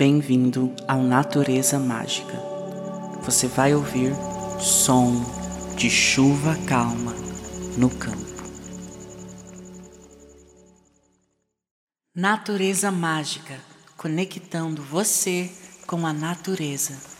Bem-vindo ao Natureza Mágica. Você vai ouvir som de chuva calma no campo. Natureza Mágica conectando você com a natureza.